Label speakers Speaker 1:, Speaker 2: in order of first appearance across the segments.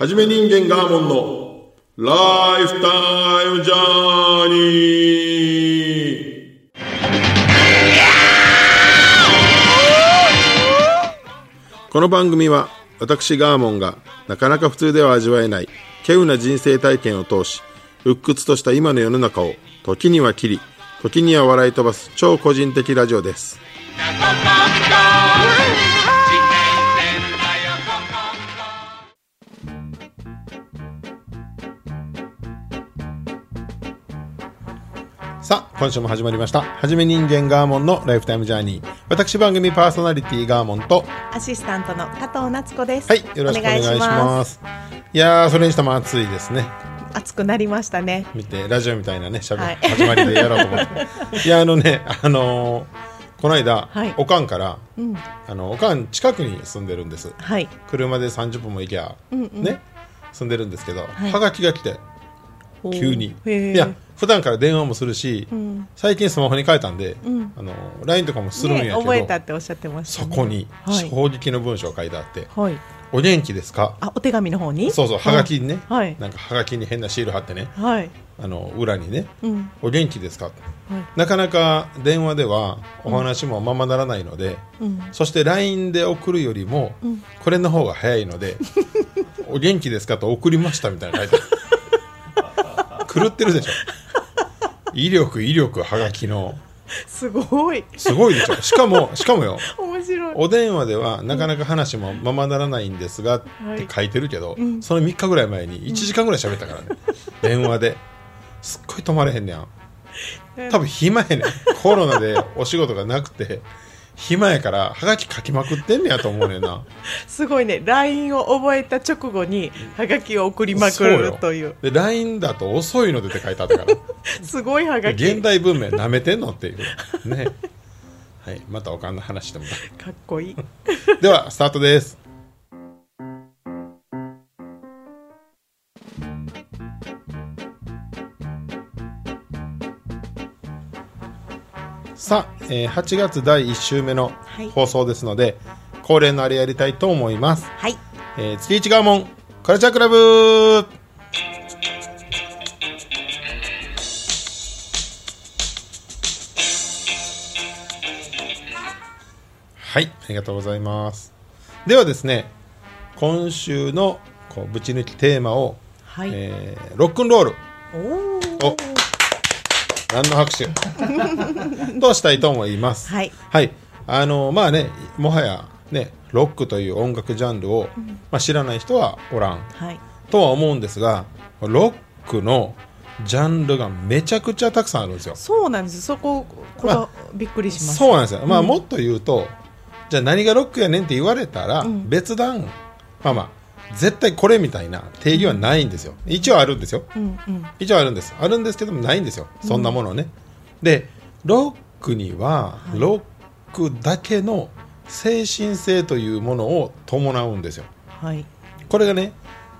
Speaker 1: はじめ人間ガーモンのライフタイムジャーニー。この番組は私ガーモンがなかなか普通では味わえない稀有な人生体験を通し鬱屈とした今の世の中を時には切り時には笑い飛ばす超個人的ラジオです。さあ今週も始まりました。はじめ人間ガーモンのライフタイムジャーニー。私番組パーソナリティガーモンと
Speaker 2: アシスタントの加藤夏子です。
Speaker 1: はいよろしくお願いします。いやーそれにしても暑いですね。
Speaker 2: 暑くなりましたね。
Speaker 1: 見てラジオみたいなねしゃべ、
Speaker 2: はい。
Speaker 1: 始まりでやろうと思って。いやあのねあのーこの間、
Speaker 2: はい。
Speaker 1: おかんから
Speaker 2: うん、
Speaker 1: あのおかん近くに住んでるんです。
Speaker 2: はい。
Speaker 1: 車で30分も行きゃ、
Speaker 2: うんうん。
Speaker 1: ね住んでるんですけど、
Speaker 2: はい。
Speaker 1: はがきが来て急にいや普段から電話もするし、
Speaker 2: うん、
Speaker 1: 最近スマホに変えたんで、
Speaker 2: うん
Speaker 1: あの LINE とかもするんやけ
Speaker 2: ね、
Speaker 1: ど、
Speaker 2: 覚えたっておっしゃってました、ね。
Speaker 1: そこに
Speaker 2: はい。
Speaker 1: 衝撃の文章書いてあって
Speaker 2: はい。
Speaker 1: 「お元気ですか?
Speaker 2: あ、お手紙の方」に？
Speaker 1: そうそうはがきにね、
Speaker 2: はい。
Speaker 1: なんかはがきに変なシール貼ってね
Speaker 2: はい。
Speaker 1: あの裏にね
Speaker 2: うん。
Speaker 1: 「お元気ですか?」
Speaker 2: はい。
Speaker 1: なかなか電話ではお話もままならないので、
Speaker 2: うん。
Speaker 1: そして LINE で送るよりも、
Speaker 2: うん
Speaker 1: これの方が早いので「お元気ですか?」と送りましたみたいな書いてある狂ってるでしょ。威力威力はがきの。
Speaker 2: すごい。
Speaker 1: すごいでしょ。しかもしかもよ。
Speaker 2: 面白い。
Speaker 1: お電話ではなかなか話もままならないんですがって書いてるけど、
Speaker 2: うん。
Speaker 1: その3日ぐらい前に1時間ぐらい喋ったからね、電話で。すっごい止まれへんねやん。多分暇やねん。コロナでお仕事がなくて暇やからはがき書きまくってんねやと思うねんな
Speaker 2: すごいね。LINE を覚えた直後に、はがきを送りまくるという。
Speaker 1: で LINE だと遅いのでって書いてあったから
Speaker 2: すごいはがき。
Speaker 1: 現代文明なめてんのっていうねはいまたおかんの話してもら
Speaker 2: かっこいい。
Speaker 1: う ではスタートですさあ、えー8月第1週目の
Speaker 2: はい
Speaker 1: 放送ですので、恒例のあれやりたいと思います、
Speaker 2: はい。
Speaker 1: えー月一ガーモンカルチャークラブはいありがとうございますではですね今週のこうぶち抜きテーマを、
Speaker 2: はい。
Speaker 1: えーロックンロール
Speaker 2: お
Speaker 1: お
Speaker 2: お。
Speaker 1: 何の拍手？としたいと思います
Speaker 2: はい。
Speaker 1: はい、あのまあねもはやねロックという音楽ジャンルを、まあ、知らない人はおらん
Speaker 2: はい。
Speaker 1: とは思うんですがロックのジャンルがめちゃくちゃたくさんあるんですよ。
Speaker 2: そうなんです。そこ、こ
Speaker 1: ま
Speaker 2: が、びっくりします。
Speaker 1: そうなんですよ、まあ、
Speaker 2: うん
Speaker 1: もっと言うとじゃあ何がロックやねんって言われたら、
Speaker 2: ん
Speaker 1: 別段まあまあ絶対これみたいな定義はないんですよ。一応あるんですよ。
Speaker 2: うんうん。
Speaker 1: 一応あるんですあるんですけどもないんですよ。そんなものね、でロックには
Speaker 2: はい。
Speaker 1: ロックだけの精神性というものを伴うんですよ。
Speaker 2: はい。
Speaker 1: これがね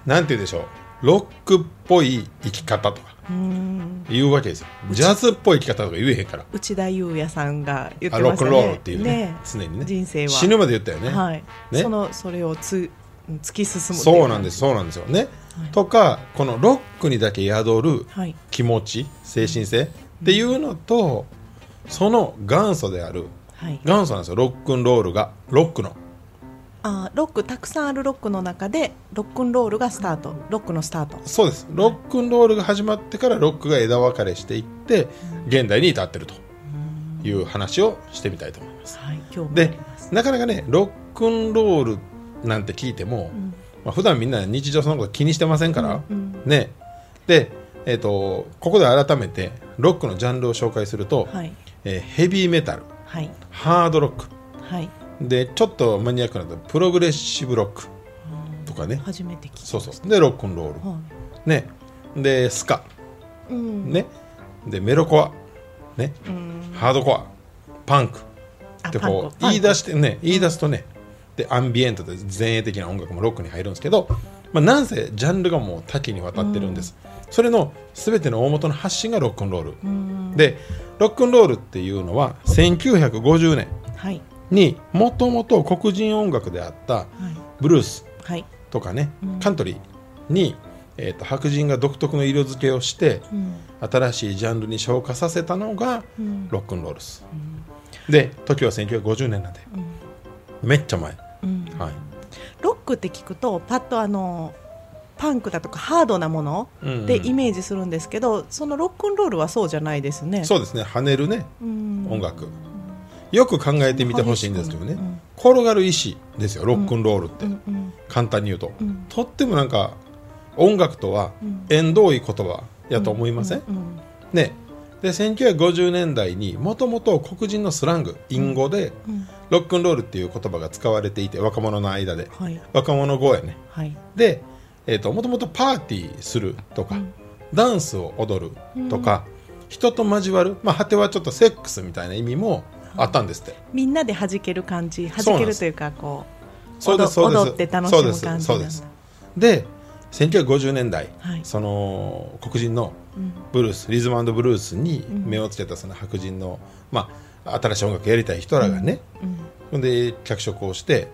Speaker 1: なんて言うでしょう。ロックっぽい生き方とか
Speaker 2: うーん。
Speaker 1: 言うわけですよ。ジャズっぽい生き方とか言えへんから。
Speaker 2: 内田裕也さんが言っ
Speaker 1: あロックン
Speaker 2: てましたね。
Speaker 1: ロールっていうね。常にね。
Speaker 2: 人生は。
Speaker 1: 死ぬまで言ったよね、
Speaker 2: はい。
Speaker 1: ね。
Speaker 2: そのそれをつ突き進む
Speaker 1: そうなんですそうなんですよね、とかこのロックにだけ宿る
Speaker 2: はい。
Speaker 1: 気持ち精神性っていうのとその元祖である
Speaker 2: はい。
Speaker 1: 元祖なんですよロックンロールがロックの
Speaker 2: あーロックたくさんあるロックの中でロックンロールがスタート。ロックのスタート。
Speaker 1: そうですロックンロールが始まってからロックが枝分かれしていって現代に至ってるという話をしてみたいと思います
Speaker 2: はい。興味あ
Speaker 1: で。なかなかねロックンロールなんて聞いても、
Speaker 2: ん。
Speaker 1: まあ普段みんな日常そのこと気にしてませんから、
Speaker 2: うん
Speaker 1: ね。で、えー、とここで改めてロックのジャンルを紹介すると、
Speaker 2: はい。
Speaker 1: えーヘビーメタル
Speaker 2: はい。
Speaker 1: ハードロック。
Speaker 2: はい。
Speaker 1: でちょっとマニアックなとプログレッシブロックとかね。
Speaker 2: 初めて聞いた。
Speaker 1: そうそう。でロックンロール。
Speaker 2: は
Speaker 1: ね。でスカ。
Speaker 2: い。うん。
Speaker 1: ね。でメロコア。ね。
Speaker 2: うん。
Speaker 1: ハードコア。パンク。
Speaker 2: あ
Speaker 1: ってこう言い出してね言い出すとねでアンビエントで前衛的な音楽もロックに入るんですけど、まあ、なんせジャンルがもう多岐にわたってるんです、それの全ての大元の発信がロックンロール、
Speaker 2: うん。
Speaker 1: でロックンロールっていうのは1950年
Speaker 2: はい。
Speaker 1: にもともと黒人音楽であった
Speaker 2: はい。
Speaker 1: ブルース
Speaker 2: はい。
Speaker 1: とかね、
Speaker 2: うん。
Speaker 1: カントリーに、えー、と白人が独特の色付けをして
Speaker 2: うん。
Speaker 1: 新しいジャンルに昇華させたのが
Speaker 2: うん。
Speaker 1: ロックンロールス、で時は1950年なんで、めっちゃ前、
Speaker 2: うん
Speaker 1: はい。
Speaker 2: ロックって聞くとパッとあのパンクだとかハードなもの
Speaker 1: うんうん。
Speaker 2: でイメージするんですけど、そのロックンロールはそうじゃないですね。
Speaker 1: そうですね。跳ねるね。
Speaker 2: うん。
Speaker 1: 音楽、よく考えてみてほしいんですけどね、
Speaker 2: うん。
Speaker 1: 転がる石ですよロックンロールって、
Speaker 2: うんうん。
Speaker 1: 簡単に言うと、
Speaker 2: うん。
Speaker 1: とってもなんか音楽とは
Speaker 2: うん。
Speaker 1: 縁遠い言葉やと思いません、
Speaker 2: うん。
Speaker 1: ねで1950年代にもともと黒人のスラング隠語で
Speaker 2: うん
Speaker 1: ロックンロールっていう言葉が使われていて若者の間で。
Speaker 2: はい。
Speaker 1: 若者語やね。
Speaker 2: はい。
Speaker 1: で、えー、ともともとパーティーするとか、
Speaker 2: うん。
Speaker 1: ダンスを踊るとか、人と交わる、まあ、果てはちょっとセックスみたいな意味もあ。ったんですって、
Speaker 2: みんなで弾ける感じ弾けるというかこう
Speaker 1: そうですそうです。
Speaker 2: 踊って楽しむ感じなんだ。
Speaker 1: そうですそうで1950年代、
Speaker 2: はい。
Speaker 1: その黒人の
Speaker 2: うん
Speaker 1: ブルースリズムブルースに
Speaker 2: ん。
Speaker 1: 目をつけたその白人の、まあ、新しい音楽やりたい人らがね、
Speaker 2: うん。
Speaker 1: ほんで脚色をして、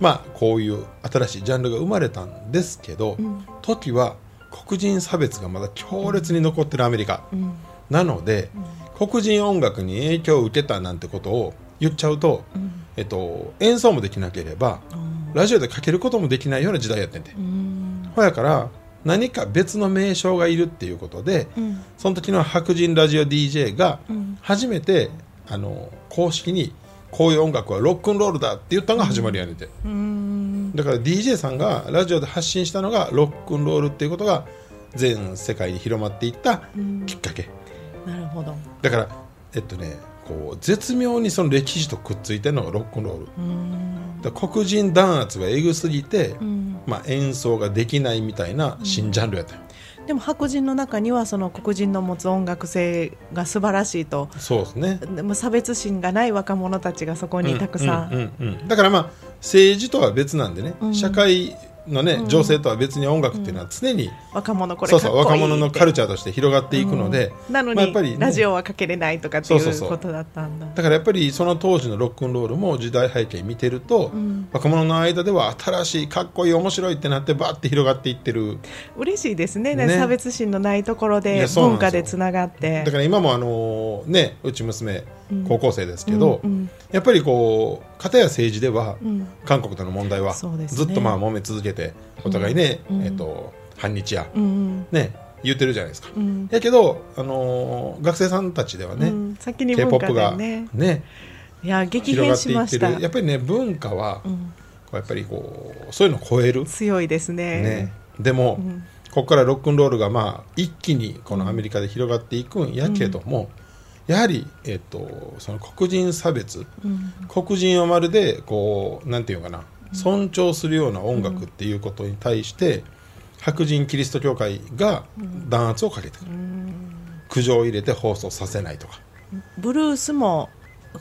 Speaker 1: まあ、こういう新しいジャンルが生まれたんですけど、
Speaker 2: ん。
Speaker 1: 時は黒人差別がまだ強烈に残ってるアメリカ、
Speaker 2: うん。
Speaker 1: なので、黒人音楽に影響を受けたなんてことを言っちゃうと、
Speaker 2: うん。
Speaker 1: えっと、演奏もできなければ
Speaker 2: うん
Speaker 1: ラジオでかけることもできないような時代やってんて、
Speaker 2: うん。
Speaker 1: ほやから何か別の名称がいるっていうことで、
Speaker 2: うん。
Speaker 1: その時の白人ラジオ DJ が
Speaker 2: うん。
Speaker 1: 初めてあの公式にこういう音楽はロックンロールだって言ったのが始まりやねんて、
Speaker 2: うん。
Speaker 1: だから DJ さんがラジオで発信したのがロックンロールっていうことが全世界に広まっていった
Speaker 2: うん。
Speaker 1: きっかけ、
Speaker 2: なるほど。
Speaker 1: だからえっとねこう絶妙にその歴史とくっついてるのがロックンロール。
Speaker 2: うん。
Speaker 1: だから黒人弾圧がえぐすぎて、
Speaker 2: うん。
Speaker 1: まあ、演奏ができないみたいな新ジャンルやったよ、
Speaker 2: でも白人の中にはその黒人の持つ音楽性が素晴らしいと。
Speaker 1: そうですね。
Speaker 2: でも差別心がない若者たちがそこにたくさん、
Speaker 1: うんうんうん。だからまあ政治とは別なんでね、
Speaker 2: うん。
Speaker 1: 社会のね、情勢とは別に音楽っていうのは常に、
Speaker 2: 若者これ
Speaker 1: そうそう若者のカル
Speaker 2: チ
Speaker 1: チャーとして広がっていくので、
Speaker 2: なのに、
Speaker 1: まあやっぱりね
Speaker 2: ラジオはかけれないとかってい
Speaker 1: そうそうそう。
Speaker 2: うことだったんだ。
Speaker 1: だからやっぱりその当時のロックンロールも時代背景見てると、
Speaker 2: ん。
Speaker 1: 若者の間では新しいかっこいい面白いってなってバーって広がっていってる。
Speaker 2: 嬉しいですね。
Speaker 1: ね。
Speaker 2: 差別心のないところ
Speaker 1: い
Speaker 2: で文化でつながって。
Speaker 1: だから今もあのねうち娘高校生ですけど、
Speaker 2: うんうん。
Speaker 1: やっぱりこう片や政治では、
Speaker 2: うん。
Speaker 1: 韓国との問題はずっとまあ揉め続けてお互いね、
Speaker 2: うん。
Speaker 1: えっと反日や、
Speaker 2: うんうん。
Speaker 1: ね言ってるじゃないですか、
Speaker 2: うん。
Speaker 1: やけど、あのー学生さんたちではね、
Speaker 2: うん。先に
Speaker 1: k
Speaker 2: 文
Speaker 1: p
Speaker 2: 化
Speaker 1: o p が
Speaker 2: でね
Speaker 1: ね
Speaker 2: いや激変しました。
Speaker 1: る。やっぱりね文化は、こ
Speaker 2: うん。
Speaker 1: うやっぱりこうそういうのを超える、
Speaker 2: 強いですね。
Speaker 1: ね、でも、
Speaker 2: うん。
Speaker 1: ここからロックンロールがまあ一気にこのアメリカで広がっていくんやけども、やはり、えっと、その黒人差別、
Speaker 2: うん。
Speaker 1: 黒人をまるでこうなんていうのかな尊重するような音楽っていうことに対して、白人キリスト教会が弾圧をかけてくる、苦情を入れて放送させないとか。
Speaker 2: ブルースも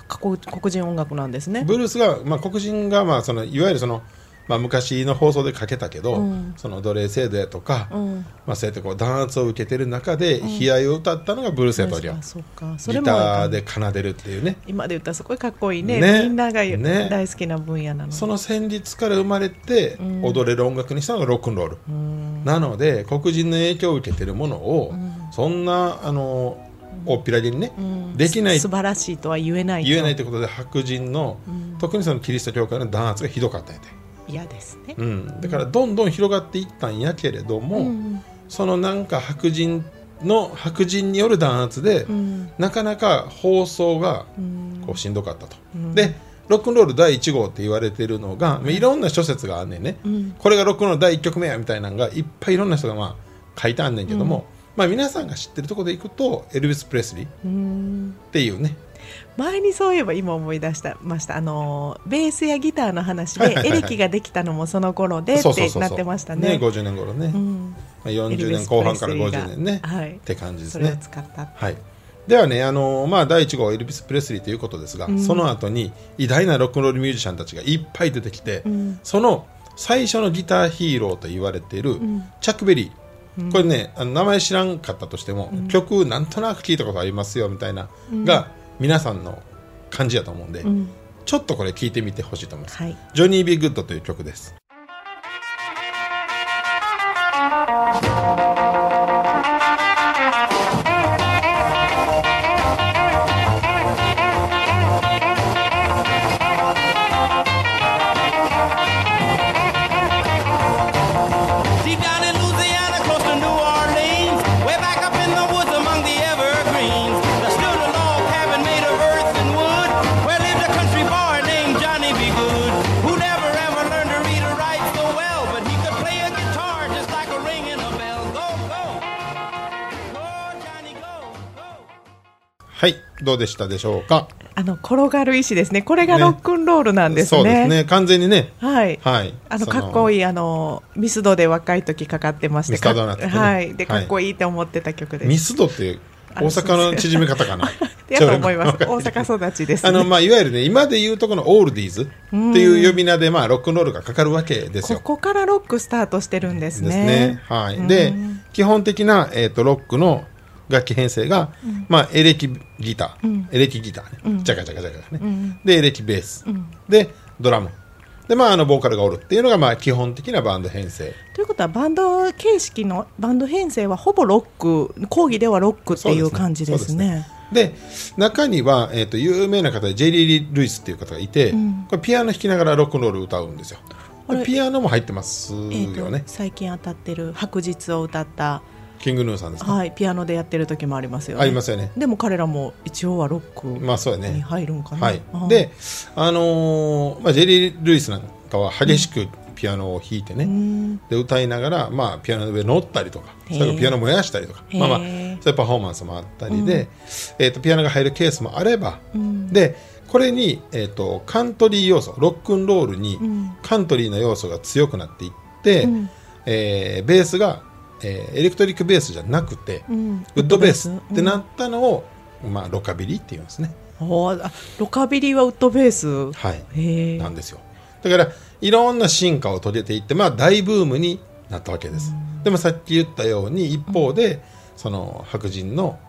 Speaker 2: 黒黒人音楽なんですね。
Speaker 1: ブルースが、まあ、黒人が、まあ、そのいわゆるその、まあ、昔の放送でかけたけど、
Speaker 2: うん。
Speaker 1: その奴隷制度やとか、
Speaker 2: うん。
Speaker 1: まあ、そうやってこう弾圧を受けてる中で悲哀を歌ったのがブルースやとりゃ、
Speaker 2: あそうか。そ
Speaker 1: ギターで奏でるっていうね。
Speaker 2: 今で言ったらすごいかっこいいね。
Speaker 1: ね。
Speaker 2: みんなが
Speaker 1: ね。
Speaker 2: 大好きな分野なの
Speaker 1: その旋律から生まれて
Speaker 2: うん。
Speaker 1: 踊れる音楽にしたのがロックンロール、
Speaker 2: うん。
Speaker 1: なので黒人の影響を受けてるものを、そんなあの大っぴらげにね、
Speaker 2: うん。
Speaker 1: できない。
Speaker 2: 素晴らしいとは言えないと。
Speaker 1: 言えないということで白人の、
Speaker 2: うん。
Speaker 1: 特にそのキリスト教会の弾圧がひどかったんやて、
Speaker 2: 嫌ですね。
Speaker 1: うん、だからどんどん広がっていったんやけれども、
Speaker 2: うん。
Speaker 1: そのなんか白人の白人による弾圧で、
Speaker 2: うん。
Speaker 1: なかなか放送が
Speaker 2: うん。
Speaker 1: こうしんどかったと、
Speaker 2: うん。
Speaker 1: でロックンロール第1号って言われてるのが、まあいろんな諸説があんねんね、
Speaker 2: うん。
Speaker 1: これがロックンロール第1曲目やみたいなのがいっぱいいろんな人がまあ書いてあんねんけども、まあ、皆さんが知ってるところでいくとエルビス・プレスリーっ
Speaker 2: うん。
Speaker 1: ていうね
Speaker 2: 前にそういえば今思い出したました。あのベースやギターの話でエレキができたのもその頃でってなってましたね。
Speaker 1: 50年頃ね、ま
Speaker 2: うん。
Speaker 1: あ、40年後半から50年ね、
Speaker 2: はい
Speaker 1: って感じです
Speaker 2: それを
Speaker 1: ね。
Speaker 2: 使った。
Speaker 1: はい。ではね、あのーまあ、第1号エルビス・プレスリーということですが、
Speaker 2: うん。
Speaker 1: その後に偉大なロックンロールミュージシャンたちがいっぱい出てきて、
Speaker 2: うん。
Speaker 1: その最初のギターヒーローと言われている
Speaker 2: ん。
Speaker 1: チャック・ベリー、これねあの名前知らんかったとしても、曲なんとなく聞いたことありますよみたいな、が皆さんの感じやと思うんで、
Speaker 2: うん。
Speaker 1: ちょっとこれ聞いてみてほしいと思います、
Speaker 2: はい。
Speaker 1: ジョニー・ビー・グッドという曲ですどうでしたでしょうか？
Speaker 2: あの転がる石ですね。これがロックンロールなんですね。
Speaker 1: そうですね。完全にね。
Speaker 2: はい、
Speaker 1: はい。
Speaker 2: あの
Speaker 1: そ
Speaker 2: かっこいいあのミスドで若い時かかってまして。
Speaker 1: ミスドーナツね。
Speaker 2: かはい。で
Speaker 1: はい。
Speaker 2: かっこいいって思ってた曲です、
Speaker 1: ミスドって大阪の縮め方かな
Speaker 2: やと思います。大阪育ちです、ね、
Speaker 1: あの、まあ、いわゆるね、今で言うとこのオールディーズっていう呼び名で、まあ、ロックンロールがかかるわけですよ。
Speaker 2: ここからロックスタートしてるんですね。
Speaker 1: ですね。はい。で、基本的な、えっ、と、ロックの楽器編成が、まあ、エレキギター、エレキギターね、ジャカジャカジャカね、で、エレキベース、で、ドラム。で、まあ、あの、ボーカルがおるっていうのが、まあ、基本的なバンド編成。
Speaker 2: ということはバンド形式のバンド編成はほぼロック講義ではロックっていう感じです
Speaker 1: そう
Speaker 2: ね。
Speaker 1: で中には、えー、と有名な方でジェリー・ルイスっていう方がいて、これピアノ弾きながらロックンロール歌うんですよ。ピアノも入ってます
Speaker 2: えーと
Speaker 1: よね、
Speaker 2: 最近当たってる白日を歌った、
Speaker 1: キングヌーさんですか、
Speaker 2: はい、ピアノでやってる時もありますよね。
Speaker 1: ありますよね。
Speaker 2: でも彼らも一応はロック
Speaker 1: まあそうや
Speaker 2: に
Speaker 1: ね
Speaker 2: 入るんかな。
Speaker 1: はい。であのーまあ、ジェリー・ルイスなんかは激しくピアノを弾いてね、
Speaker 2: うん。
Speaker 1: で歌いながら、まあ、ピアノの上乗ったりとかそれからピアノ燃やしたりとか、まあまあ、そういうパフォーマンスもあったりで、えー、とピアノが入るケースもあれば、でこれに、えー、とカントリー要素ロックンロールに
Speaker 2: ん。
Speaker 1: カントリーの要素が強くなっていって、
Speaker 2: うん。
Speaker 1: えーベースが、えーエレクトリックベースじゃなくて、
Speaker 2: うん
Speaker 1: ウッドベースってなったのを、まあ、ロカビリーっていうんですね。
Speaker 2: ロカビリーはウッドベース？
Speaker 1: はい。なんですよだからいろんな進化を遂げていって、まあ、大ブームになったわけです、でもさっき言ったように一方で、その白人の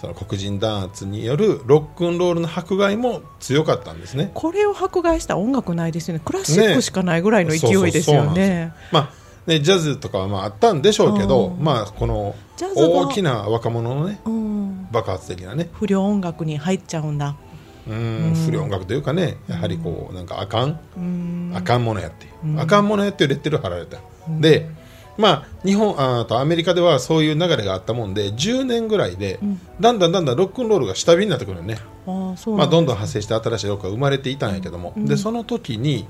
Speaker 1: その黒人弾圧によるロックンロールの迫害も強かったんですね
Speaker 2: これを迫害した音楽ないですよね。クラシックしかないぐらいの勢いですよ
Speaker 1: そうそうそうなんです
Speaker 2: ね
Speaker 1: よ。まあね、ジャズとかはまああったんでしょうけど、
Speaker 2: うん。
Speaker 1: まあ、この大きな若者のね
Speaker 2: うん。
Speaker 1: 爆発的なね。
Speaker 2: 不良音楽に入っちゃうんだ。
Speaker 1: うん不良音楽というかねやはりこうなんかあかん
Speaker 2: うん。
Speaker 1: あかんものやってあかんものやってレッテル貼られた、でまあ日本ああとアメリカではそういう流れがあったもんで10年ぐらいで、だんだんだんだんロックンロールが下火になってくるよね、
Speaker 2: ああそう
Speaker 1: まあ、どんどん派生して新しいロックが生まれていたんやけども、でその時に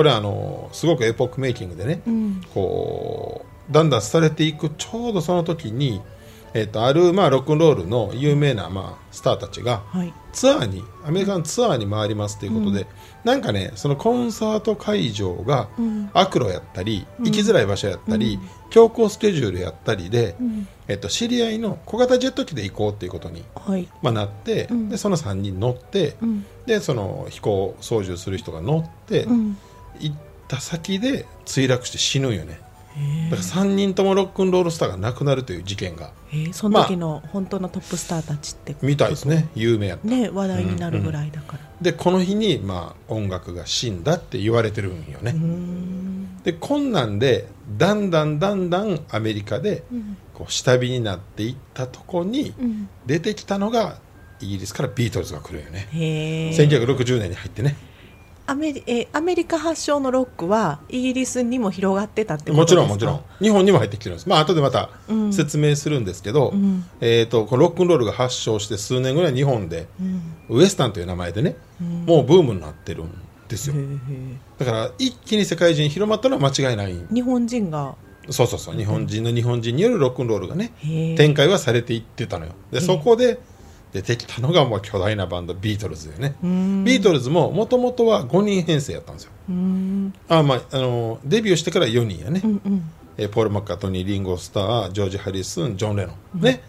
Speaker 1: これはあのすごくエポックメイキングでね、
Speaker 2: うん。
Speaker 1: こうだんだん廃れていくちょうどその時に、えっとある、まあ、ロックンロールの有名な、まあ、スターたちが
Speaker 2: はい。
Speaker 1: ツアーにアメリカのツアーに回りますということで、なんかねそのコンサート会場が
Speaker 2: ん
Speaker 1: 悪路やったり、行きづらい場所やったり、強行スケジュールやったりで、
Speaker 2: ん
Speaker 1: えっと、知り合いの小型ジェット機で行こうということに、
Speaker 2: はい。
Speaker 1: まあ、なって、でその3人乗って、
Speaker 2: うん。
Speaker 1: でその飛行操縦する人が乗って、
Speaker 2: うん。
Speaker 1: 行った先で墜落して死ぬんよね。だから3人ともロックンロールスターが亡くなるという事件が。
Speaker 2: えー、その時の本当のトップスターたちって、
Speaker 1: みたいですね。有名やった。
Speaker 2: ね話題になるぐらいだから。
Speaker 1: でこの日に、まあ、音楽が死んだって言われてるんよね。でこんなんでだんだんだんだんアメリカで
Speaker 2: うん。
Speaker 1: こう下火になっていったとこに
Speaker 2: うん。
Speaker 1: 出てきたのがイギリスからビートルズが来るんよね。
Speaker 2: へえ。
Speaker 1: 1960年に入ってね
Speaker 2: アメリえーアメリカ発祥のロックはイギリスにも広がってたってこと
Speaker 1: も
Speaker 2: ですか？
Speaker 1: ちろんもちろん。日本にも入ってきてるんです。まあ後でまた
Speaker 2: うん。
Speaker 1: 説明するんですけど、
Speaker 2: ん。
Speaker 1: えー、とこのロックンロールが発祥して数年ぐらい日本で
Speaker 2: うん。
Speaker 1: ウエスタンという名前でね、もうブームになってるんですよ。だから一気に世界中に広まったのは間違いない。
Speaker 2: 日本人が？
Speaker 1: そうそうそう。日本人の日本人によるロックンロールがね展開はされていってたのよ。でそこで出てきたのがもう巨大なバンドビートルズよね。ビートルズももともとは5人編成やったんですよ。あ、まあ、あのデビューしてから4人やね、
Speaker 2: うんうん。
Speaker 1: えーポール・マッカートニーリンゴ・スタージョージ・ハリスンジョン・レノン、ね。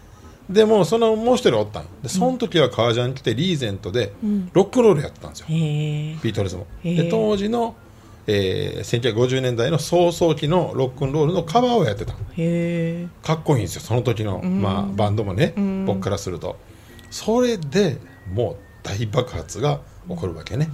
Speaker 1: でもそのもう一人おったん。よでその時は革ジャン着てリーゼントで
Speaker 2: ん。
Speaker 1: ロックンロールやってたんですよ、
Speaker 2: へえ
Speaker 1: ビートルズも。で当時の、えー1950年代の早々期のロックンロールのカバーをやってた。かっこいいんですよその時の、まあ、バンドもね、
Speaker 2: ん。
Speaker 1: 僕からするとそれでもう大爆発が起こるわけね、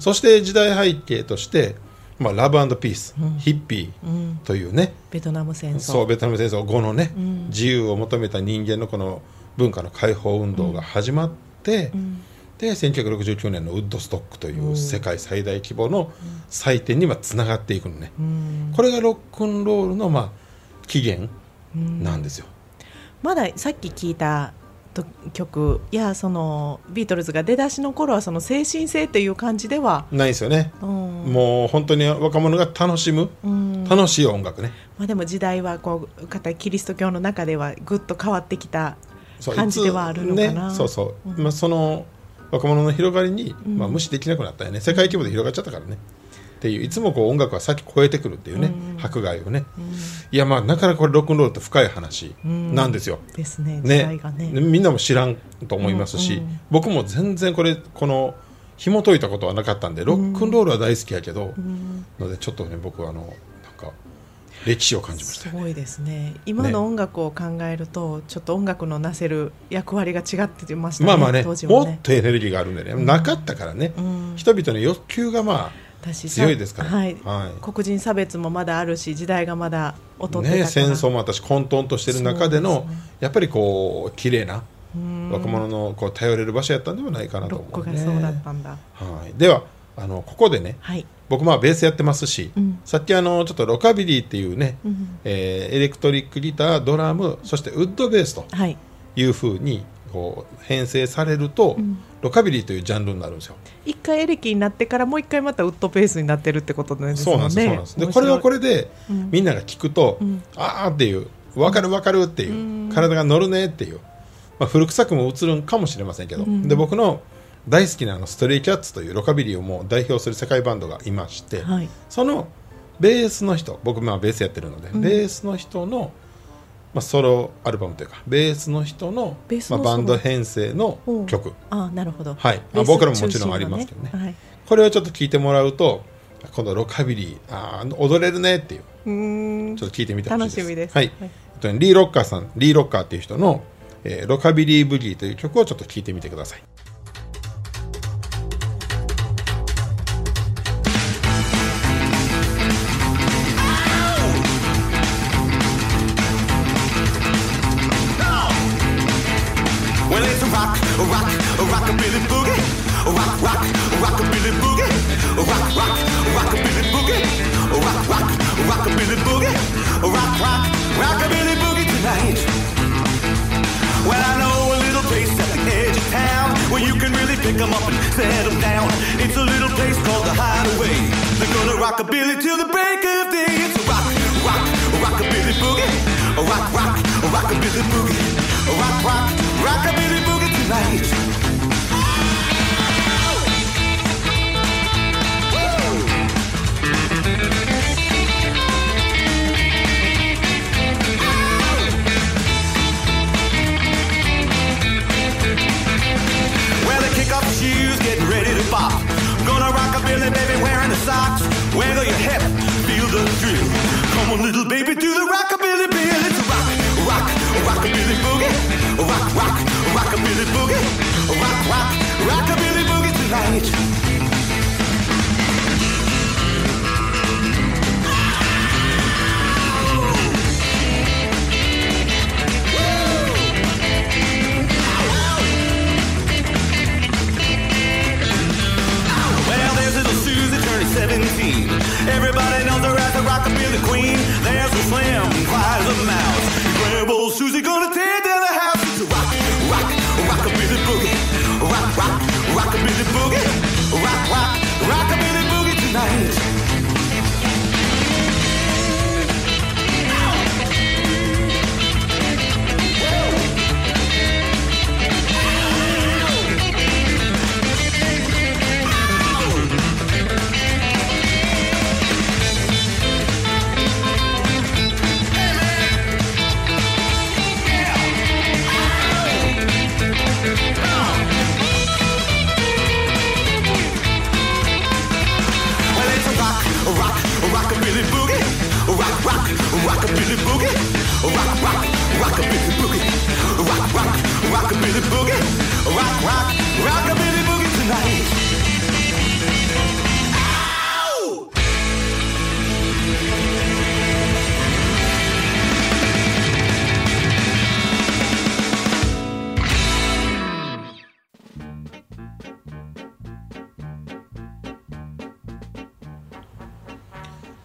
Speaker 1: そして時代背景として、まあ、ラブピース、ヒッピーというね、
Speaker 2: ベトナム戦争。
Speaker 1: そうベトナム戦争後のね、
Speaker 2: ん。
Speaker 1: 自由を求めた人間のこの文化の解放運動が始まって、
Speaker 2: ん。
Speaker 1: で1969年のウッドストックという世界最大規模の祭典にはつながっていくのね、
Speaker 2: うん。
Speaker 1: これがロックンロールのまあ起源なんですよ、
Speaker 2: まださっき聞いたと曲やそのビートルズが出だしの頃はその精神性という感じでは、
Speaker 1: ないですよね、
Speaker 2: うん。
Speaker 1: もう本当に若者が楽しむ、
Speaker 2: うん。
Speaker 1: 楽しい音楽ね。
Speaker 2: まあ、でも時代はこう片キリスト教の中ではぐっと変わってきた
Speaker 1: そう
Speaker 2: 感じではあるのかな。
Speaker 1: いつね、そうそう、まあ、その若者の広がりに、まあ、無視できなくなったよね。世界規模で広がっちゃったからねっていういつもこう音楽は先超えてくるっていうね、迫害をね、いやまあなかなかこれロックンロールって深い話なんですよ、
Speaker 2: ですね時
Speaker 1: ね。
Speaker 2: ね
Speaker 1: みんなも知らんと思いますし、
Speaker 2: うんうん。
Speaker 1: 僕も全然これこの紐解いたことはなかったんでロックンロールは大好きやけど、のでちょっとね僕はあのなんか歴史を感じました。よね
Speaker 2: すごいですね。今の音楽を考えると、ちょっと音楽のなせる役割が違ってましたね
Speaker 1: まあまあね
Speaker 2: 当時
Speaker 1: もっとエネルギーがあるんでね、なかったからね、
Speaker 2: ん。
Speaker 1: 人々の欲求がま
Speaker 2: 私
Speaker 1: 強いですから。
Speaker 2: はい。
Speaker 1: はい。
Speaker 2: 黒人差別もまだあるし時代がまだ劣って
Speaker 1: ね戦争も私混沌としてる中での
Speaker 2: ね。
Speaker 1: やっぱりこう綺麗な
Speaker 2: うん。
Speaker 1: 若者のこう頼れる場所やったんではないかなと思う、ね、
Speaker 2: そうだったんだ。
Speaker 1: はい、ではあのここでね
Speaker 2: はい、
Speaker 1: 僕まあベースやってますし、
Speaker 2: うん。
Speaker 1: さっきあのちょっとロカビリーっていうね、
Speaker 2: うん。
Speaker 1: えーエレクトリックギタードラムそしてウッドベースと
Speaker 2: はい。
Speaker 1: いうふうにこう編成されると、
Speaker 2: ん。
Speaker 1: ロカビリーというジャンルになるんですよ。
Speaker 2: 一回エレキになってからもう一回またウッドペースになってるってことです
Speaker 1: そうなんですそうなんです。でこれはこれで、
Speaker 2: うん。
Speaker 1: みんなが聞くと、
Speaker 2: うん。
Speaker 1: ああっていう分かる分かるっていう、
Speaker 2: うん。
Speaker 1: 体が乗るねっていう、まあ、古臭くも映るんかもしれませんけど、
Speaker 2: うん。
Speaker 1: で僕の大好きなあのストレイキャッツというロカビリーをもう代表する世界バンドがいまして、
Speaker 2: はい。
Speaker 1: そのベースの人僕まあベースやってるので、
Speaker 2: うん。
Speaker 1: ベースの人の、まあ、ソロアルバムというかベースの人のまあ、バンド編成の
Speaker 2: うん。
Speaker 1: 曲。
Speaker 2: あなるほど。
Speaker 1: はい。
Speaker 2: ベース
Speaker 1: 僕らももちろんありますけどね。
Speaker 2: はい。
Speaker 1: これをちょっと聞いてもらうと今度ロカビリーあー踊れるねっていう。ちょっと聞いてみてほしいです。
Speaker 2: 楽しみです。
Speaker 1: はい、リー・ロッカーさんリー・ロッカーっていう人の、えーロカビリー・ブギー」という曲をちょっと聞いてみてください
Speaker 3: can really pick 'em up and set 'em down. It's a little place called the Hideaway. They're gonna rockabilly till the break of day. It's a rock, rock, a rockabilly boogie. A rock, rock, a rockabilly boogie. A rock, rock, rockabilly boogie tonight. night. Everybody knows her as the rockabilly queen. There's a slim, quiet little mouth.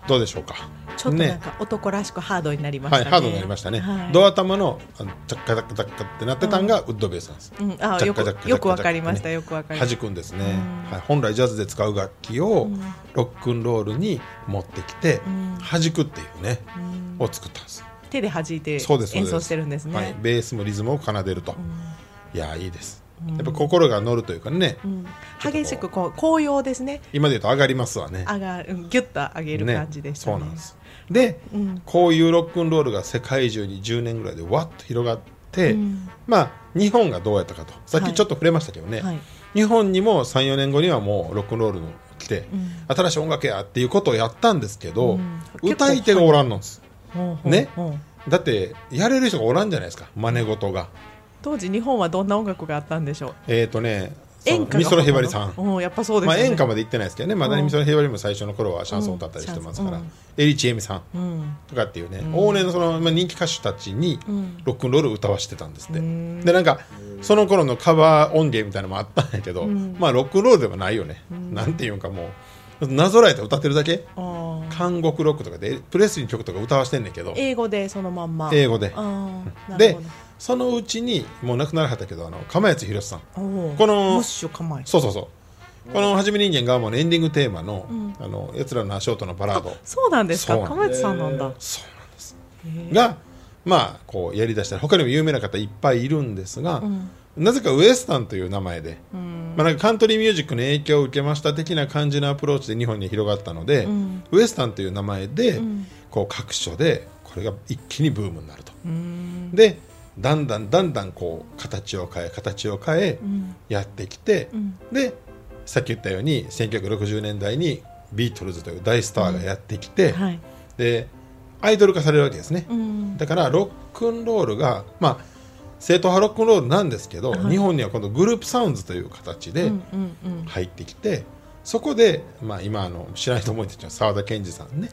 Speaker 1: どうでしょうか？
Speaker 2: ちょっとなん
Speaker 1: ね
Speaker 2: か男らしくハードになりましたね、
Speaker 1: はい、ハードになりましたね、
Speaker 2: はい。
Speaker 1: ドア玉のチャッカチャッカチャッカってなってたんがウッドベースなんです、
Speaker 2: うん、あよくよくわかりました。よくわかりま
Speaker 1: 弾
Speaker 2: した。
Speaker 1: くんですね、はい、本来ジャズで使う楽器をロックンロールに持ってきて
Speaker 2: ん。
Speaker 1: 弾くっていうね、を作ったんです。
Speaker 2: 手で弾いて演奏してるんですね。
Speaker 1: はい、ベースもリズムを奏でると、いやーいいですやっぱ心が乗るというかね、
Speaker 2: うん。激しくこう紅葉ですね。
Speaker 1: 今で言うと上がりますわね。
Speaker 2: 上がるうんギュッと上げる感じでしたね。
Speaker 1: そうなんです。で、
Speaker 2: うん。
Speaker 1: こういうロックンロールが世界中に10年ぐらいでわっと広がって、
Speaker 2: うん。
Speaker 1: まあ日本がどうやったかと。さっ
Speaker 2: はい。
Speaker 1: きちょっと触れましたけどね、
Speaker 2: はい。
Speaker 1: 日本にも34年後にはもうロックンロールの来て、
Speaker 2: うん。
Speaker 1: 新しい音楽やっていうことをやったんですけど、
Speaker 2: うん。
Speaker 1: 歌い手がおらんのです。ね。だってやれる人がおらんじゃないですか。真似事が
Speaker 2: 当時日本はどんな音楽があったんでしょう？
Speaker 1: えっ、ー、とね
Speaker 2: 演歌が
Speaker 1: 美空ひばりさん。
Speaker 2: うんやっぱそうです
Speaker 1: まあ、演歌まで行ってないですけどね、まだに
Speaker 2: うん
Speaker 1: 美空ひばりも最初の頃はシャンソンを歌ったりしてますから、
Speaker 2: うん。うん
Speaker 1: エリチエミさん
Speaker 2: うん。
Speaker 1: とかっていうね、
Speaker 2: ん。
Speaker 1: 往年のその、まあ、人気歌手たちに
Speaker 2: うん。
Speaker 1: ロックンロールを歌わしてたんですって、
Speaker 2: うん
Speaker 1: でなんかその頃のカバー音源みたいなのもあったんやけど、
Speaker 2: うん。
Speaker 1: まあロックンロールではないよね、なんていうんかもうなぞらえて歌ってるだけ？韓国ロックとかでプレスリーの曲とか歌わしてんねんけど。
Speaker 2: 英語でそのまんま。
Speaker 1: 英語で。でそのうちにもう亡くならはったけどあの釜谷宏さん。このそうそうそう。この「はじめ人間ガーモン」のエンディングテーマの,、
Speaker 2: ん。
Speaker 1: あのやつらの足音のバラード。
Speaker 2: そうなんですか。釜内さんなんだ。
Speaker 1: そうなんです。がまあこうやりだしたら他にも有名な方いっぱいいるんですが、
Speaker 2: ん。
Speaker 1: なぜかウエスタンという名前で、
Speaker 2: うん。
Speaker 1: まあ、なんかカントリーミュージックの影響を受けました的な感じのアプローチで日本に広がったので、
Speaker 2: ん。
Speaker 1: ウエスタンという名前で、
Speaker 2: ん。
Speaker 1: こう各所でこれが一気にブームになると。
Speaker 2: うん。
Speaker 1: でだんだんだんだんこう形を変え形を変え
Speaker 2: ん。
Speaker 1: やってきて、
Speaker 2: ん。
Speaker 1: でさっき言ったように1960年代にビートルズという大スターがやってきて、
Speaker 2: はい。
Speaker 1: でアイドル化されるわけですね、
Speaker 2: うん。
Speaker 1: だからロックンロールがまあ正統派ロックンロールなんですけど、
Speaker 2: はい。
Speaker 1: 日本には今度グループサウンズという形で
Speaker 2: うんうんうん。
Speaker 1: 入ってきて、そこで、まあ、今あの知らない人もいてる沢田研二さんね。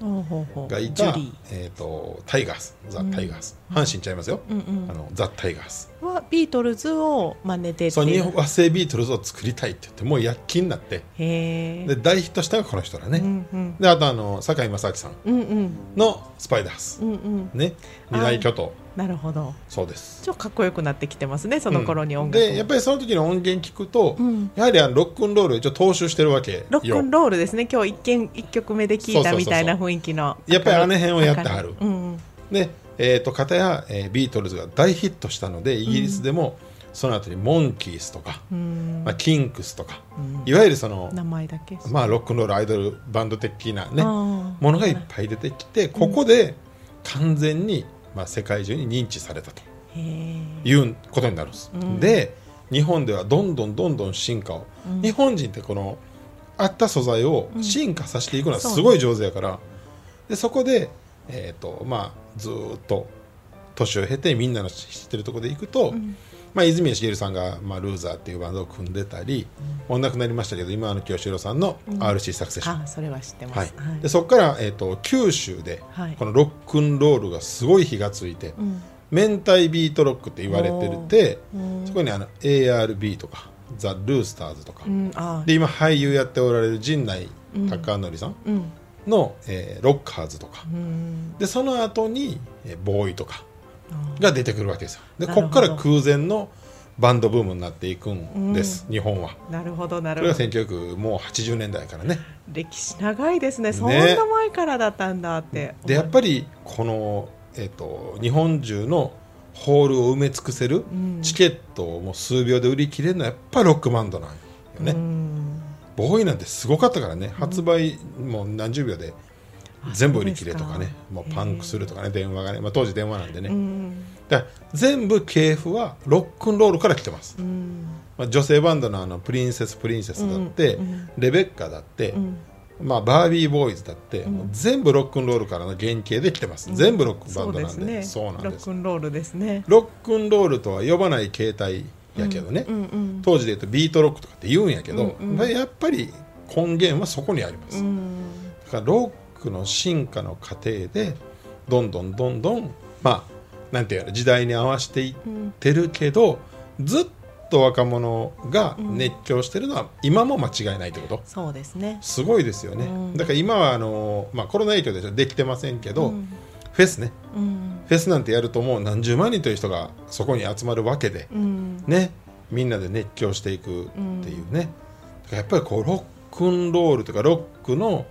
Speaker 1: がいたえー、とタイガース。ザ・タイガース、阪神ちゃいますよ、あのザ・タイガース
Speaker 2: はビートルズを真似て
Speaker 1: そう日本和製ビートルズを作りたいって言ってもう躍起になって。で大ヒットしたのがこの人らね、
Speaker 2: うんうん。
Speaker 1: であとあの堺正明さん。
Speaker 2: うんうん。
Speaker 1: のスパイダース、
Speaker 2: うんうん。
Speaker 1: ね。二大巨頭。
Speaker 2: なるほど。
Speaker 1: そうです。
Speaker 2: ちょっとかっこよくなってきてますねその頃に音楽も
Speaker 1: でやっぱりその時の音源聞くと、
Speaker 2: うん。
Speaker 1: やはりあのロックンロールを一応踏襲してるわけよ。
Speaker 2: ロックンロールですね。今日一見一曲目で聞いたみたいな雰囲気の。
Speaker 1: やっぱりあの辺をやってはる。
Speaker 2: うんうん。
Speaker 1: で、えー、と片や、えービートルズが大ヒットしたのでイギリスでもその後にモンキースとか、
Speaker 2: うん。
Speaker 1: まあ、キンクスとか、いわゆるその、
Speaker 2: 名前だけ。
Speaker 1: まあ、ロックンロールアイドルバンド的なねものがいっぱい出てきてここで完全に、まあ、世界中に認知されたということになるんです、で日本ではどんどんどんどん進化を、日本人ってこのあった素材を進化させていくのはすごい上手やから、でそこで、えーとまあ、ずーっと年を経てみんなの知ってるところでいくと、まあ、泉谷しげるさんが、まあ、ルーザーっていうバンドを組んでたり、お亡くなりましたけど今の清志郎さんの RC サクセション、
Speaker 2: あそれは知ってま
Speaker 1: はい。
Speaker 2: すはい。
Speaker 1: でそこから、えー、と九州で、
Speaker 2: はい。
Speaker 1: このロックンロールがすごい火がついて、
Speaker 2: ん。
Speaker 1: 明太ビートロックって言われてるって
Speaker 2: うん。
Speaker 1: そこにあの ARB とかザ・ルースターズとか、で今俳優やっておられる陣内孝則さん
Speaker 2: うん
Speaker 1: の、えーロッカーズとか、
Speaker 2: うん。
Speaker 1: でその後に、えーボーイとか
Speaker 2: あ
Speaker 1: が出てくるわけですよ。でここから空前のバンドブームになっていくんです、日本は。
Speaker 2: なるほどなるほど。
Speaker 1: 1980もう80年代からね。
Speaker 2: 歴史長いですね。そんな前からだったんだって。
Speaker 1: でやっぱりこの、えー、と日本中のホールを埋め尽くせる
Speaker 2: ん。
Speaker 1: チケットをもう数秒で売り切れるのはやっぱりロックバンドなんよね、
Speaker 2: うん
Speaker 1: ボーイなんてすごかったからね、発売もう何十秒で全部売り切れとかね。もうパンクするとかね。電話がね、まあ、当時電話なんでね、
Speaker 2: うん。
Speaker 1: だ全部系譜はロックンロールから来てます、
Speaker 2: うん。
Speaker 1: まあ、女性バンドのあのプリンセスプリンセスだって、
Speaker 2: うん。うん
Speaker 1: レベッカだって、
Speaker 2: ん。
Speaker 1: まあ、バービーボーイズだって、全部ロックンロールからの原型で来てます、全部ロックバンドなんで。そうなんです。
Speaker 2: ロックンロールですね。
Speaker 1: ロックンロールとは呼ばない形態やけどね、
Speaker 2: うんうん
Speaker 1: 当時で言うとビートロックとかって言うんやけど、
Speaker 2: うんうん
Speaker 1: まあやっぱり根源はそこにあります、
Speaker 2: うん
Speaker 1: だからロックの進化の過程でどんどんどんどんまあなんていうの時代に合わせていってるけど、ずっと若者が熱狂してるのは今も間違いないってこと、
Speaker 2: そうですね。
Speaker 1: すごいですよね、
Speaker 2: うん。
Speaker 1: だから今はあの、まあ、コロナ影響でできてませんけど、
Speaker 2: うん。
Speaker 1: フェスね。
Speaker 2: うん
Speaker 1: フェスなんてやるともう何十万人という人がそこに集まるわけで、
Speaker 2: うん。
Speaker 1: ねみんなで熱狂していくっていうね、だからやっぱりこうロックンロールとかロックの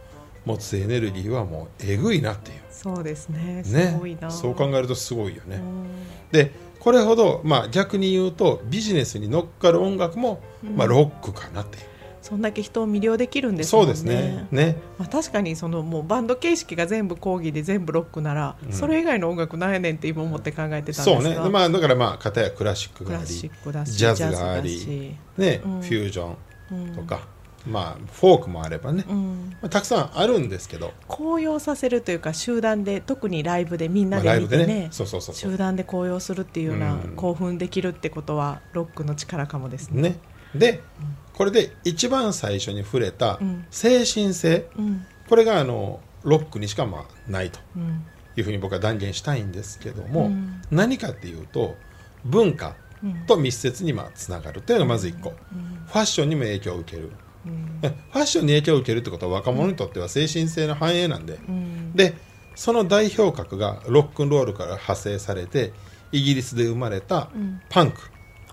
Speaker 1: 持つエネルギーはもうえぐいなっていう。
Speaker 2: そうですね。す
Speaker 1: ね
Speaker 2: ごいな。
Speaker 1: そう考えるとすごいよね、
Speaker 2: うん。
Speaker 1: でこれほど、まあ、逆に言うとビジネスに乗っかる音楽も、まあ、ロックかなっていう、
Speaker 2: そんだけ人を魅了できるんですもんね。
Speaker 1: そうですね。ね。
Speaker 2: まあ、確かにそのもうバンド形式が全部講義で全部ロックなら、それ以外の音楽なんやねんって今思って考えてたん
Speaker 1: そう
Speaker 2: ですが。
Speaker 1: ね。まあだからまあ片やクラシックがありジャズがありね、
Speaker 2: うん。
Speaker 1: フュージョンとか、まあフォークもあればね、
Speaker 2: うん。
Speaker 1: まあ、たくさんあるんですけど、
Speaker 2: 高揚させるというか集団で特にライブでみん
Speaker 1: まあ、
Speaker 2: なで
Speaker 1: ライブで
Speaker 2: 見てね,、
Speaker 1: ねそうそうそうそう。
Speaker 2: 集団で高揚するっていうような、
Speaker 1: うん。
Speaker 2: 興奮できるってことはロックの力かもですね。
Speaker 1: ね。でこれで一番最初に触れた
Speaker 2: うん。
Speaker 1: 精神性、
Speaker 2: うん。
Speaker 1: これがあのロックにしかまあないと
Speaker 2: うん。
Speaker 1: いうふうに僕は断言したいんですけども、
Speaker 2: うん。
Speaker 1: 何かっていうと文化
Speaker 2: うん。
Speaker 1: と密接にまあつながるというのがまず1個、ファッションにも影響を受ける、
Speaker 2: うん。
Speaker 1: え ファッションに影響を受けるってことは若者にとっては精神性の反映なんで、
Speaker 2: うん。
Speaker 1: でその代表格がロックンロールから派生されてイギリスで生まれた
Speaker 2: うん。
Speaker 1: パンク、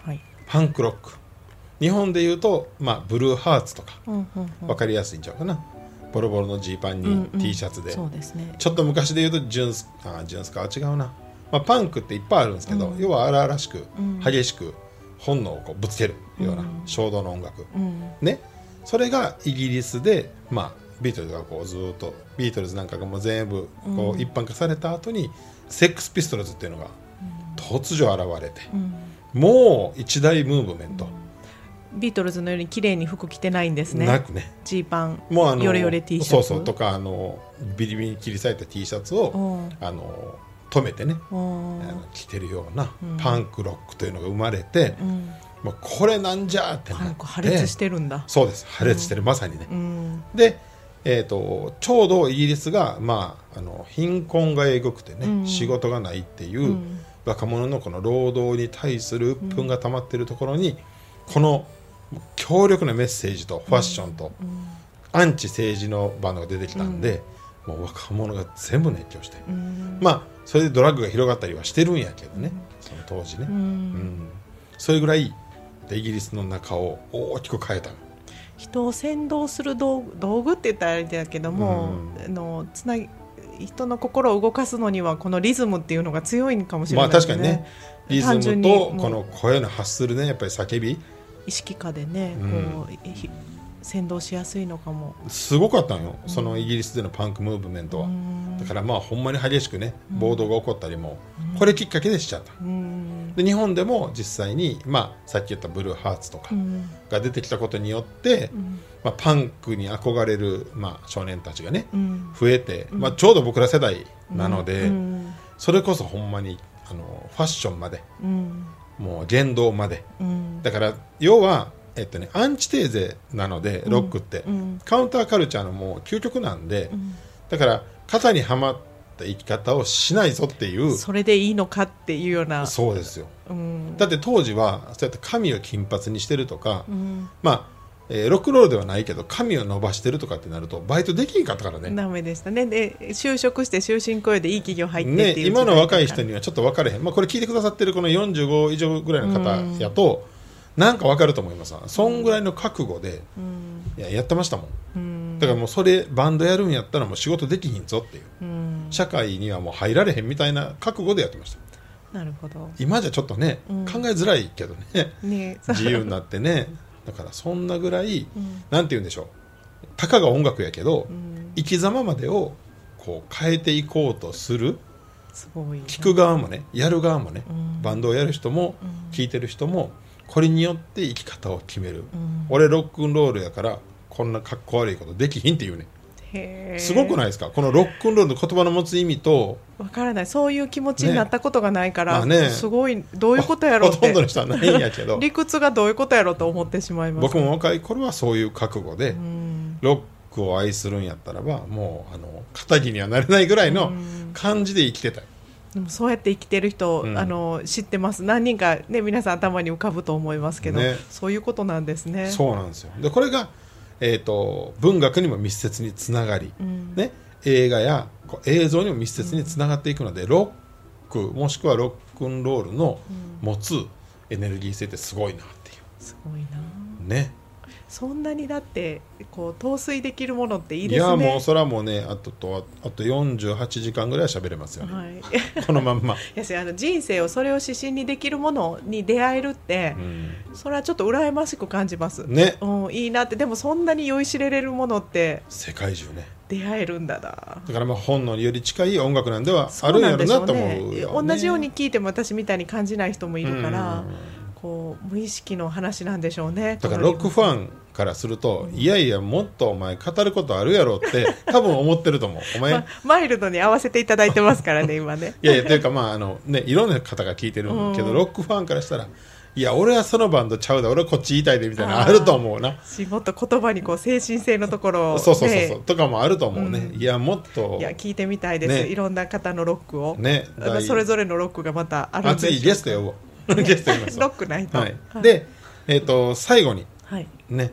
Speaker 2: はい。
Speaker 1: パンクロック日本でいうと、まあ、ブルーハーツとか
Speaker 2: うんうんうん。
Speaker 1: 分かりやすいんちゃうかな。ボロボロのジーパンに
Speaker 2: うんうん。
Speaker 1: T シャツで、
Speaker 2: そうですね。
Speaker 1: ちょっと昔で言うとジュンスあジュンスカは違うな、まあ、パンクっていっぱいあるんですけど、
Speaker 2: うん。
Speaker 1: 要は荒々しく、
Speaker 2: うん。
Speaker 1: 激しく本能をこうぶつけるような
Speaker 2: うん。
Speaker 1: 衝動の音楽、
Speaker 2: うん。
Speaker 1: ね。それがイギリスで、まあ、ビートルズがこうずーっとビートルズなんかがもう全部こ
Speaker 2: う
Speaker 1: うん一般化された後に、セックスピストルズっていうのが突如現れて、
Speaker 2: うん。
Speaker 1: もう一大ムーブメント、
Speaker 2: ビートルズのように綺麗に服着てないんですね。
Speaker 1: なくね。
Speaker 2: ジーパン
Speaker 1: もうあの
Speaker 2: ヨレヨレ T シャツ。
Speaker 1: そうそうとかあのビリビリに切り裂いた T シャツを、
Speaker 2: うん。
Speaker 1: あの止めてね、着てるような
Speaker 2: うん。
Speaker 1: パンクロックというのが生まれて、
Speaker 2: うん。
Speaker 1: もうこれなんじゃってなって。
Speaker 2: パンク破裂してるんだ。
Speaker 1: そうです。破裂してる、まさにね、
Speaker 2: うん。
Speaker 1: で、えー、とちょうどイギリスが、まあ、あの貧困がえぐくてね、
Speaker 2: うん。
Speaker 1: 仕事がないっていう、
Speaker 2: うん。
Speaker 1: 若者のこの労働に対する鬱憤が溜まってるところに、この強力なメッセージとファッションと、アンチ政治のバンドが出てきたんで、もう若者が全部熱狂して、
Speaker 2: うん。
Speaker 1: まあそれでドラッグが広がったりはしてるんやけどね、その当時ね、
Speaker 2: う
Speaker 1: うん。んそれぐらいでイギリスの中を大きく変えた
Speaker 2: 人を先導する道具って言ったらあれだけども、
Speaker 1: うん。
Speaker 2: あのつなぎ人の心を動かすのにはこのリズムっていうのが強いんかもしれ
Speaker 1: まあ
Speaker 2: ないですね。
Speaker 1: 確かにね。リズムとこの声の発するねやっぱり叫び
Speaker 2: 意識下でね、
Speaker 1: うん。
Speaker 2: こうひ先導しやすいのかも。
Speaker 1: すごかったのよ、そのイギリスでのパンクムーブメントは、
Speaker 2: うん。
Speaker 1: だからまあほんまに激しくね暴動が起こったりも、これきっかけでしちゃった。
Speaker 2: うん。
Speaker 1: で日本でも実際に、まあ、さっき言ったブルーハーツとか
Speaker 2: うん。
Speaker 1: が出てきたことによって、まあ、パンクに憧れる、まあ、少年たちがね
Speaker 2: うん。
Speaker 1: 増えて、まあ、ちょうど僕ら世代なので、
Speaker 2: うん。
Speaker 1: それこそほんまにあのファッションまで
Speaker 2: うん
Speaker 1: もう言動まで。
Speaker 2: うん。
Speaker 1: だから要は、えっとね、アンチテーゼなのでロックって、
Speaker 2: うん。
Speaker 1: カウンターカルチャーのもう究極なんで、
Speaker 2: ん。
Speaker 1: だから型にはまった生き方をしないぞっていう
Speaker 2: それでいいのかっていうような。
Speaker 1: そうですよ。
Speaker 2: うん。
Speaker 1: だって当時はそうやって髪を金髪にしてるとか、
Speaker 2: うん。
Speaker 1: まあ、えーロックンロールではないけど髪を伸ばしてるとかってなるとバイトできんかったからね。
Speaker 2: ダメでしたね。で就職して終身雇用でいい企業入ってっていう
Speaker 1: ね今の若い人
Speaker 2: に
Speaker 1: にはちょっと分かれへん、まあ、これ聞いてくださってるこの45以上ぐらいの方やと、なんか分かると思います。わそんぐらいの覚悟で、いややってましたもん。
Speaker 2: うん。
Speaker 1: だからもうそれバンドやるんやったらもう仕事できひんぞっていう。
Speaker 2: うん。
Speaker 1: 社会にはもう入られへんみたいな覚悟でやってました。
Speaker 2: なるほど。
Speaker 1: 今じゃちょっとね、
Speaker 2: うん。
Speaker 1: 考えづらいけどね。
Speaker 2: ね。
Speaker 1: 自由になってねだからそんなぐらい、
Speaker 2: うん。
Speaker 1: なんて言うんでしょう。たかが音楽やけど、
Speaker 2: うん。
Speaker 1: 生き様までをこう変えていこうとする。
Speaker 2: すごいな
Speaker 1: 聞く側もねやる側もね、
Speaker 2: うん。
Speaker 1: バンドをやる人も、
Speaker 2: うん。
Speaker 1: 聞いてる人もこれによって生き方を決める、
Speaker 2: うん。
Speaker 1: 俺ロックンロールやからこんなかっこ悪いことできひんっていうね
Speaker 2: へー
Speaker 1: すごくないですか？このロックンロールの言葉の持つ意味と。
Speaker 2: わからない。そういう気持ちになったことがないから、
Speaker 1: ね。まあね。
Speaker 2: すごいどういうことやろうって。
Speaker 1: ほとんどの人はないんやけど。
Speaker 2: 理屈がどういうことやろうと思ってしまいます。
Speaker 1: 僕も若い頃はそういう覚悟で、
Speaker 2: うん。
Speaker 1: ロックを愛するんやったらばもうあの肩着にはなれないぐらいの
Speaker 2: うん。
Speaker 1: 感じで生きてた、
Speaker 2: でもそうやって生きてる人、
Speaker 1: うん。
Speaker 2: あの知ってます。何人か、ね、皆さん頭に浮かぶと思いますけど、
Speaker 1: ね。
Speaker 2: そういうことなんですね。
Speaker 1: そうなんですよ。でこれが、えー、と文学にも密接につながり、
Speaker 2: うん。
Speaker 1: ね、映画や映像にも密接につながっていくので、ロックもしくはロックンロールの持つエネルギー性ってすごいなってい
Speaker 2: すごいな。
Speaker 1: うね
Speaker 2: そんなにだってこう陶酔できるものっていい
Speaker 1: い
Speaker 2: ですね。
Speaker 1: やもうそれはもうねあととあと48時間ぐらい喋れますよね、
Speaker 2: はい。
Speaker 1: このまんま、
Speaker 2: いやしあの人生をそれを指針にできるものに出会えるって
Speaker 1: う、ん、
Speaker 2: それはちょっと羨ましく感じます、
Speaker 1: ね。
Speaker 2: うん、いいなって。でもそんなに酔いしれれるものって
Speaker 1: 世界中ね。
Speaker 2: 出会えるんだな。
Speaker 1: だからまあ本能により近い音楽なんではあるんやろ
Speaker 2: な
Speaker 1: と思う
Speaker 2: ね
Speaker 1: よね
Speaker 2: 同じように聞いても私みたいに感じない人もいるから
Speaker 1: うん
Speaker 2: こう無意識の話なんでしょうね。
Speaker 1: だからロックファンからすると、いやいやもっとお前語ることあるやろって 多分思ってると思う。お前、
Speaker 2: まマイルドに合わせていただいてますからね今ね。
Speaker 1: いやいやというかまああのねいろんな方が聞いてるけど、
Speaker 2: うん。
Speaker 1: ロックファンからしたらいや俺はそのバンドちゃうだ俺はこっち言いたいでみたいなのあると思うな。
Speaker 2: しもっと言葉にこう精神性のところを、ね、
Speaker 1: そうそうそうそう、とかもあると思うね、
Speaker 2: うん。
Speaker 1: いやもっと
Speaker 2: いや聞いてみたいです、
Speaker 1: ね。
Speaker 2: いろんな方のロックを、
Speaker 1: ね
Speaker 2: まあそれぞれのロックがまたある
Speaker 1: あ
Speaker 2: んで
Speaker 1: 次ゲスト呼ぼう ゲスト呼びます
Speaker 2: ロ
Speaker 1: わ
Speaker 2: ックないと、
Speaker 1: はい、で、えっと最後に
Speaker 2: はい。
Speaker 1: ね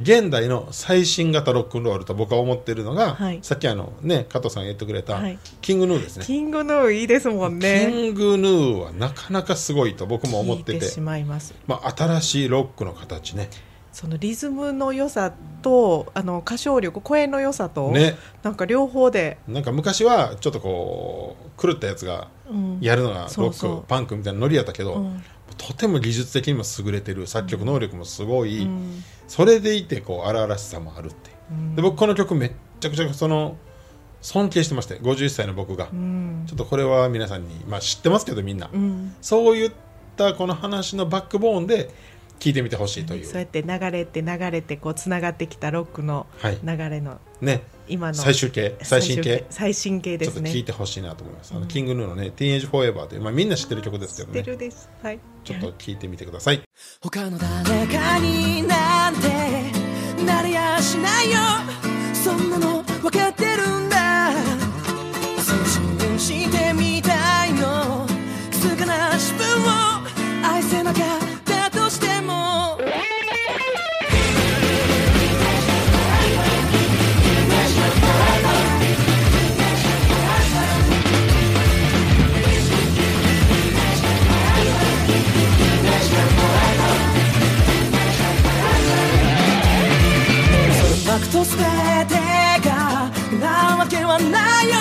Speaker 1: 現代の最新型ロックンロールと僕は思ってるのが、
Speaker 2: はい。
Speaker 1: さっきあのね加藤さんが言ってくれた、
Speaker 2: はい。
Speaker 1: キングヌーですね。
Speaker 2: キングヌーいいですもん
Speaker 1: キ
Speaker 2: ね
Speaker 1: ングヌーはなかなかすごいと僕も思ってて。
Speaker 2: しまいます。
Speaker 1: まあ、新しいロックの形ね。
Speaker 2: そのリズムの良さとあの歌唱力声の良さと、
Speaker 1: ね。
Speaker 2: なんか両方で、
Speaker 1: なんか昔はちょっとこう狂ったやつが
Speaker 2: うん
Speaker 1: やるのがロック、
Speaker 2: そう。そう
Speaker 1: パンクみたいなノリやったけど、
Speaker 2: うん。
Speaker 1: とても技術的にも優れてる作曲能力もすごい、
Speaker 2: うん。
Speaker 1: それでいてこう荒々しさもあるっていう。
Speaker 2: うん。
Speaker 1: で僕この曲めっちゃくちゃその尊敬してまして51歳の僕が、
Speaker 2: うん。
Speaker 1: ちょっとこれは皆さんに、まあ、知ってますけどみんな、
Speaker 2: うん。
Speaker 1: そういったこの話のバックボーンで聞いてみてほしいという、
Speaker 2: そうやって流れて流れてこうつながってきたロックの
Speaker 1: はい。
Speaker 2: 流れの。
Speaker 1: ね
Speaker 2: 今の。
Speaker 1: 最終形？最新形？
Speaker 2: 最新形ですね。
Speaker 1: ちょっと聞いてほしいなと思います、あのキングヌーのね「ティーンエイジ・フォーエバー」という、まあ、みんな知ってる曲ですけど
Speaker 2: 知って
Speaker 1: ね
Speaker 2: るです。はい。
Speaker 1: ちょっと聞いてみてください。
Speaker 4: 他の誰かになんてなれやしないよ。そんなのバクと全てがなわけはないよ。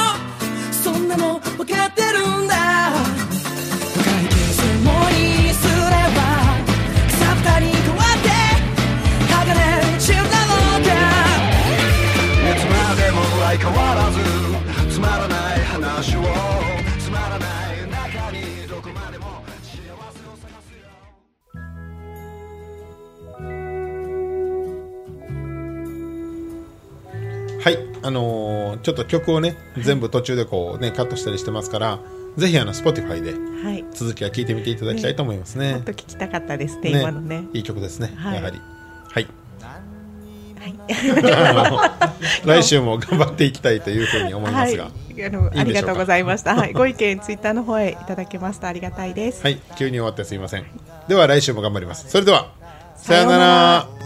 Speaker 4: そんなの分かってるんだ。
Speaker 1: あのーちょっと曲をね全部途中でこうねカットしたりしてますからぜひあの Spotify で
Speaker 2: はい。
Speaker 1: 続きは聞いてみていただきたいと思いますね。
Speaker 2: もっと聞きたかったですね今のね。
Speaker 1: いい曲ですね、
Speaker 2: はい。
Speaker 1: やはり。はい。
Speaker 2: はい。
Speaker 1: 来週 も頑張っていきたいというふうに思いますが。
Speaker 2: は
Speaker 1: はい、
Speaker 2: い、あのありがとうございました。はい、ご意見ツイッターの方へいただけますとありがたいです。
Speaker 1: 急に終わってすいません。では来週も頑張ります。それではさような
Speaker 2: ら